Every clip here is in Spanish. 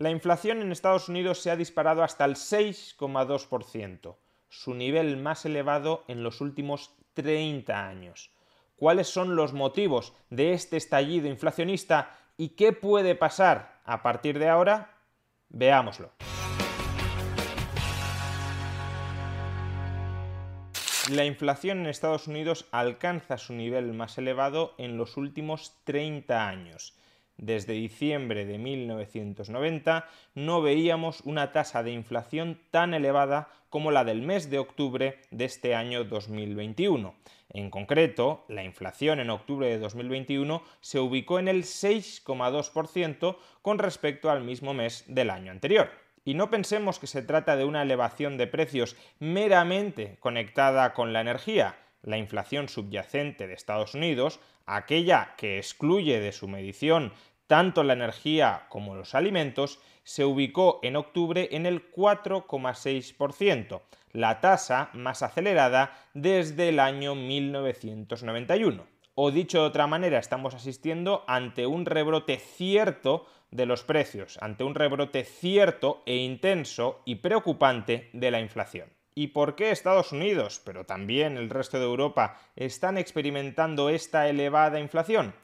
La inflación en Estados Unidos se ha disparado hasta el 6,2%, su nivel más elevado en los últimos 30 años. ¿Cuáles son los motivos de este estallido inflacionista y qué puede pasar a partir de ahora? Veámoslo. La inflación en Estados Unidos alcanza su nivel más elevado en los últimos 30 años desde diciembre de 1990 no veíamos una tasa de inflación tan elevada como la del mes de octubre de este año 2021. En concreto, la inflación en octubre de 2021 se ubicó en el 6,2% con respecto al mismo mes del año anterior. Y no pensemos que se trata de una elevación de precios meramente conectada con la energía. La inflación subyacente de Estados Unidos, aquella que excluye de su medición tanto la energía como los alimentos, se ubicó en octubre en el 4,6%, la tasa más acelerada desde el año 1991. O dicho de otra manera, estamos asistiendo ante un rebrote cierto de los precios, ante un rebrote cierto e intenso y preocupante de la inflación. ¿Y por qué Estados Unidos, pero también el resto de Europa, están experimentando esta elevada inflación?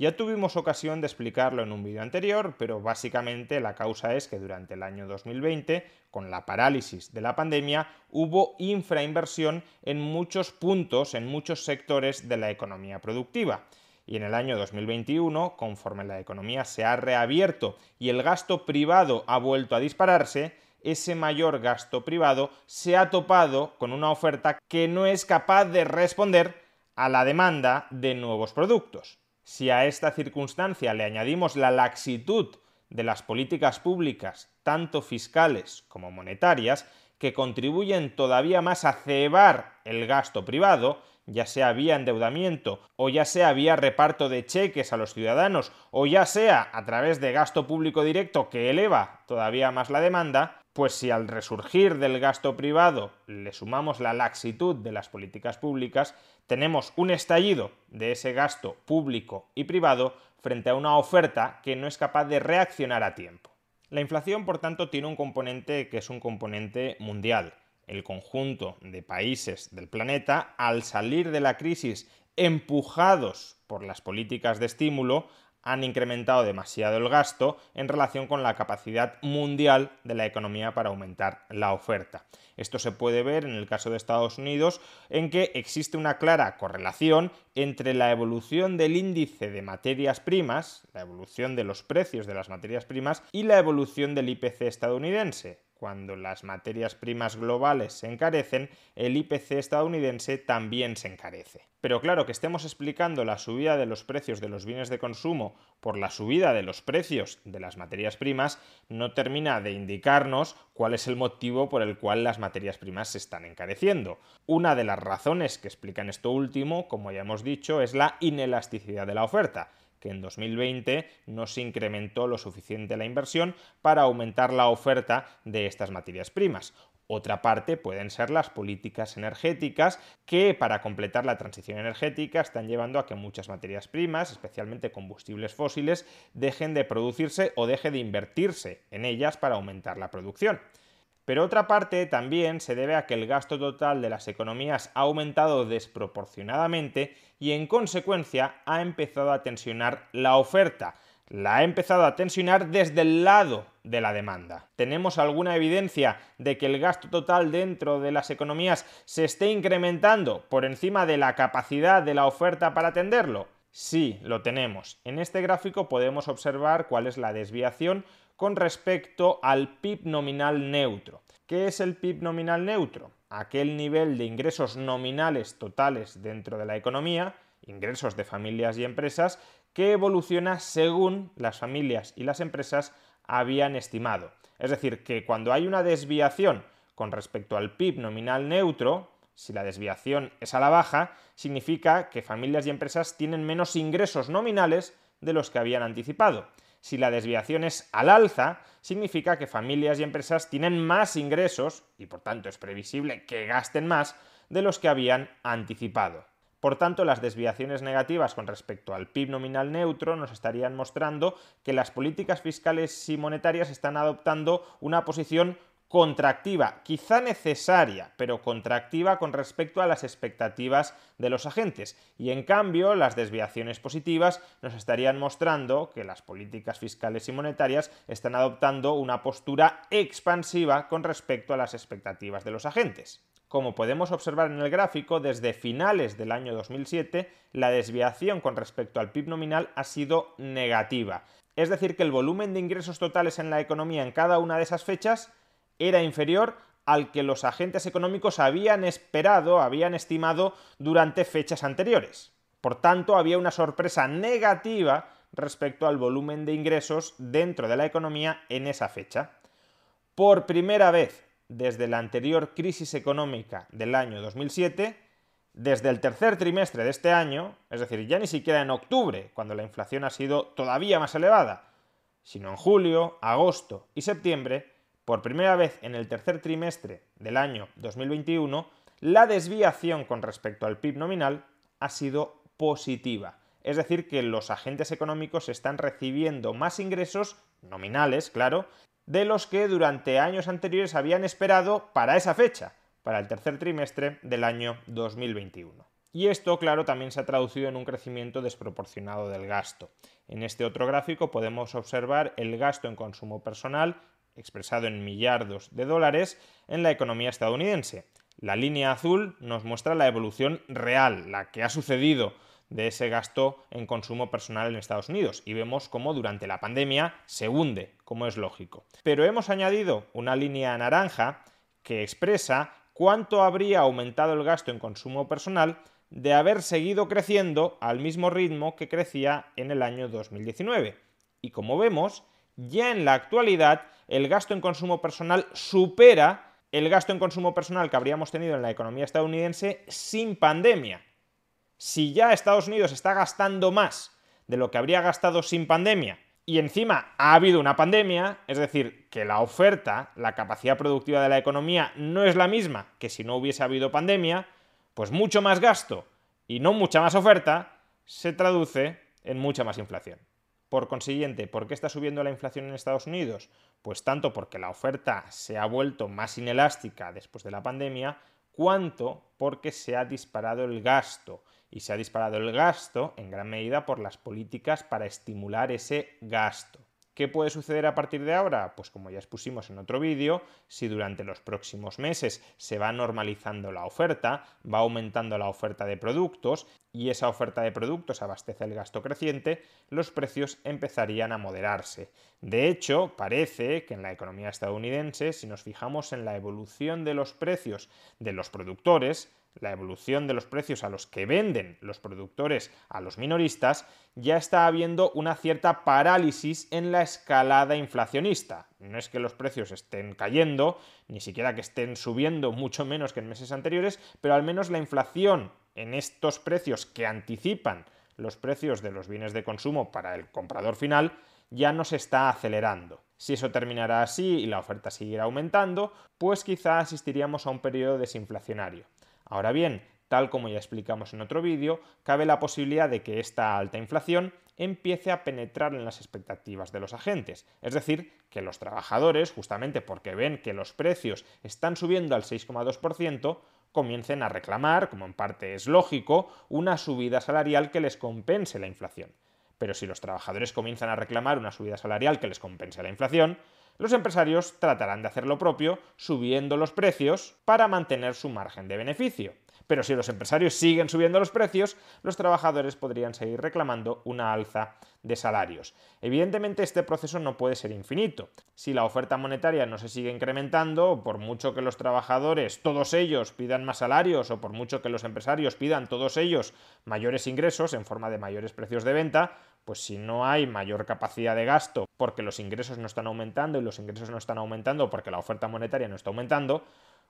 Ya tuvimos ocasión de explicarlo en un vídeo anterior, pero básicamente la causa es que durante el año 2020, con la parálisis de la pandemia, hubo infrainversión en muchos puntos, en muchos sectores de la economía productiva. Y en el año 2021, conforme la economía se ha reabierto y el gasto privado ha vuelto a dispararse, ese mayor gasto privado se ha topado con una oferta que no es capaz de responder a la demanda de nuevos productos. Si a esta circunstancia le añadimos la laxitud de las políticas públicas, tanto fiscales como monetarias, que contribuyen todavía más a cebar el gasto privado, ya sea vía endeudamiento o ya sea vía reparto de cheques a los ciudadanos o ya sea a través de gasto público directo que eleva todavía más la demanda, pues si al resurgir del gasto privado le sumamos la laxitud de las políticas públicas, tenemos un estallido de ese gasto público y privado frente a una oferta que no es capaz de reaccionar a tiempo. La inflación, por tanto, tiene un componente que es un componente mundial. El conjunto de países del planeta, al salir de la crisis empujados por las políticas de estímulo, han incrementado demasiado el gasto en relación con la capacidad mundial de la economía para aumentar la oferta. Esto se puede ver en el caso de Estados Unidos en que existe una clara correlación entre la evolución del índice de materias primas, la evolución de los precios de las materias primas y la evolución del IPC estadounidense. Cuando las materias primas globales se encarecen, el IPC estadounidense también se encarece. Pero claro, que estemos explicando la subida de los precios de los bienes de consumo por la subida de los precios de las materias primas no termina de indicarnos cuál es el motivo por el cual las materias primas se están encareciendo. Una de las razones que explican esto último, como ya hemos dicho, es la inelasticidad de la oferta que en 2020 no se incrementó lo suficiente la inversión para aumentar la oferta de estas materias primas. Otra parte pueden ser las políticas energéticas que para completar la transición energética están llevando a que muchas materias primas, especialmente combustibles fósiles, dejen de producirse o deje de invertirse en ellas para aumentar la producción. Pero otra parte también se debe a que el gasto total de las economías ha aumentado desproporcionadamente y en consecuencia ha empezado a tensionar la oferta, la ha empezado a tensionar desde el lado de la demanda. ¿Tenemos alguna evidencia de que el gasto total dentro de las economías se esté incrementando por encima de la capacidad de la oferta para atenderlo? Sí, lo tenemos. En este gráfico podemos observar cuál es la desviación con respecto al PIB nominal neutro. ¿Qué es el PIB nominal neutro? Aquel nivel de ingresos nominales totales dentro de la economía, ingresos de familias y empresas, que evoluciona según las familias y las empresas habían estimado. Es decir, que cuando hay una desviación con respecto al PIB nominal neutro, si la desviación es a la baja, significa que familias y empresas tienen menos ingresos nominales de los que habían anticipado. Si la desviación es al alza, significa que familias y empresas tienen más ingresos, y por tanto es previsible que gasten más, de los que habían anticipado. Por tanto, las desviaciones negativas con respecto al PIB nominal neutro nos estarían mostrando que las políticas fiscales y monetarias están adoptando una posición contractiva, quizá necesaria, pero contractiva con respecto a las expectativas de los agentes. Y en cambio, las desviaciones positivas nos estarían mostrando que las políticas fiscales y monetarias están adoptando una postura expansiva con respecto a las expectativas de los agentes. Como podemos observar en el gráfico, desde finales del año 2007, la desviación con respecto al PIB nominal ha sido negativa. Es decir, que el volumen de ingresos totales en la economía en cada una de esas fechas era inferior al que los agentes económicos habían esperado, habían estimado durante fechas anteriores. Por tanto, había una sorpresa negativa respecto al volumen de ingresos dentro de la economía en esa fecha. Por primera vez desde la anterior crisis económica del año 2007, desde el tercer trimestre de este año, es decir, ya ni siquiera en octubre, cuando la inflación ha sido todavía más elevada, sino en julio, agosto y septiembre, por primera vez en el tercer trimestre del año 2021, la desviación con respecto al PIB nominal ha sido positiva. Es decir, que los agentes económicos están recibiendo más ingresos, nominales, claro, de los que durante años anteriores habían esperado para esa fecha, para el tercer trimestre del año 2021. Y esto, claro, también se ha traducido en un crecimiento desproporcionado del gasto. En este otro gráfico podemos observar el gasto en consumo personal expresado en millardos de dólares, en la economía estadounidense. La línea azul nos muestra la evolución real, la que ha sucedido de ese gasto en consumo personal en Estados Unidos y vemos cómo durante la pandemia se hunde, como es lógico. Pero hemos añadido una línea naranja que expresa cuánto habría aumentado el gasto en consumo personal de haber seguido creciendo al mismo ritmo que crecía en el año 2019. Y como vemos, ya en la actualidad el gasto en consumo personal supera el gasto en consumo personal que habríamos tenido en la economía estadounidense sin pandemia. Si ya Estados Unidos está gastando más de lo que habría gastado sin pandemia y encima ha habido una pandemia, es decir, que la oferta, la capacidad productiva de la economía no es la misma que si no hubiese habido pandemia, pues mucho más gasto y no mucha más oferta se traduce en mucha más inflación. Por consiguiente, ¿por qué está subiendo la inflación en Estados Unidos? Pues tanto porque la oferta se ha vuelto más inelástica después de la pandemia, cuanto porque se ha disparado el gasto. Y se ha disparado el gasto en gran medida por las políticas para estimular ese gasto. ¿Qué puede suceder a partir de ahora? Pues como ya expusimos en otro vídeo, si durante los próximos meses se va normalizando la oferta, va aumentando la oferta de productos y esa oferta de productos abastece el gasto creciente, los precios empezarían a moderarse. De hecho, parece que en la economía estadounidense, si nos fijamos en la evolución de los precios de los productores, la evolución de los precios a los que venden los productores a los minoristas, ya está habiendo una cierta parálisis en la escalada inflacionista. No es que los precios estén cayendo, ni siquiera que estén subiendo mucho menos que en meses anteriores, pero al menos la inflación en estos precios que anticipan los precios de los bienes de consumo para el comprador final ya no se está acelerando. Si eso terminará así y la oferta siguiera aumentando, pues quizá asistiríamos a un periodo desinflacionario. Ahora bien, tal como ya explicamos en otro vídeo, cabe la posibilidad de que esta alta inflación empiece a penetrar en las expectativas de los agentes. Es decir, que los trabajadores, justamente porque ven que los precios están subiendo al 6,2%, comiencen a reclamar, como en parte es lógico, una subida salarial que les compense la inflación. Pero si los trabajadores comienzan a reclamar una subida salarial que les compense la inflación, los empresarios tratarán de hacer lo propio subiendo los precios para mantener su margen de beneficio. Pero si los empresarios siguen subiendo los precios, los trabajadores podrían seguir reclamando una alza de salarios. Evidentemente este proceso no puede ser infinito. Si la oferta monetaria no se sigue incrementando, por mucho que los trabajadores, todos ellos, pidan más salarios o por mucho que los empresarios pidan todos ellos mayores ingresos en forma de mayores precios de venta, pues si no hay mayor capacidad de gasto porque los ingresos no están aumentando y los ingresos no están aumentando porque la oferta monetaria no está aumentando,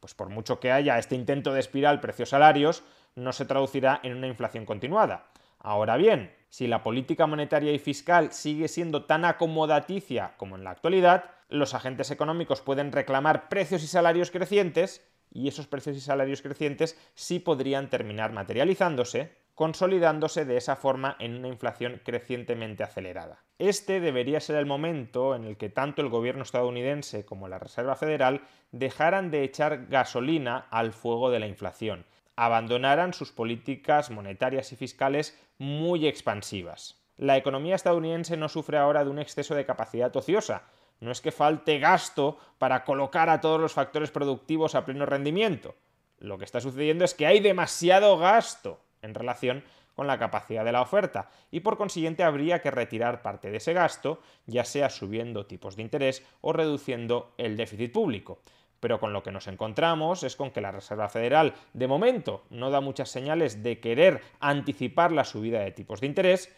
pues por mucho que haya este intento de espiral precios-salarios, no se traducirá en una inflación continuada. Ahora bien, si la política monetaria y fiscal sigue siendo tan acomodaticia como en la actualidad, los agentes económicos pueden reclamar precios y salarios crecientes, y esos precios y salarios crecientes sí podrían terminar materializándose consolidándose de esa forma en una inflación crecientemente acelerada. Este debería ser el momento en el que tanto el gobierno estadounidense como la Reserva Federal dejaran de echar gasolina al fuego de la inflación, abandonaran sus políticas monetarias y fiscales muy expansivas. La economía estadounidense no sufre ahora de un exceso de capacidad ociosa, no es que falte gasto para colocar a todos los factores productivos a pleno rendimiento. Lo que está sucediendo es que hay demasiado gasto en relación con la capacidad de la oferta y por consiguiente habría que retirar parte de ese gasto, ya sea subiendo tipos de interés o reduciendo el déficit público. Pero con lo que nos encontramos es con que la Reserva Federal de momento no da muchas señales de querer anticipar la subida de tipos de interés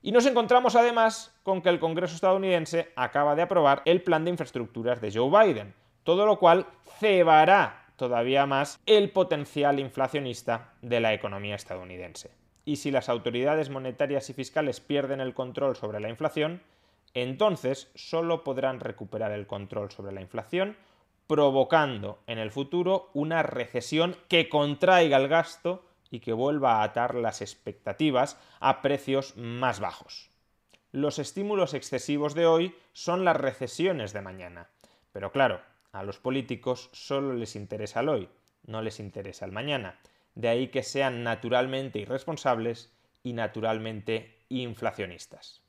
y nos encontramos además con que el Congreso estadounidense acaba de aprobar el plan de infraestructuras de Joe Biden, todo lo cual cebará todavía más el potencial inflacionista de la economía estadounidense. Y si las autoridades monetarias y fiscales pierden el control sobre la inflación, entonces solo podrán recuperar el control sobre la inflación provocando en el futuro una recesión que contraiga el gasto y que vuelva a atar las expectativas a precios más bajos. Los estímulos excesivos de hoy son las recesiones de mañana. Pero claro, a los políticos solo les interesa el hoy, no les interesa el mañana. De ahí que sean naturalmente irresponsables y naturalmente inflacionistas.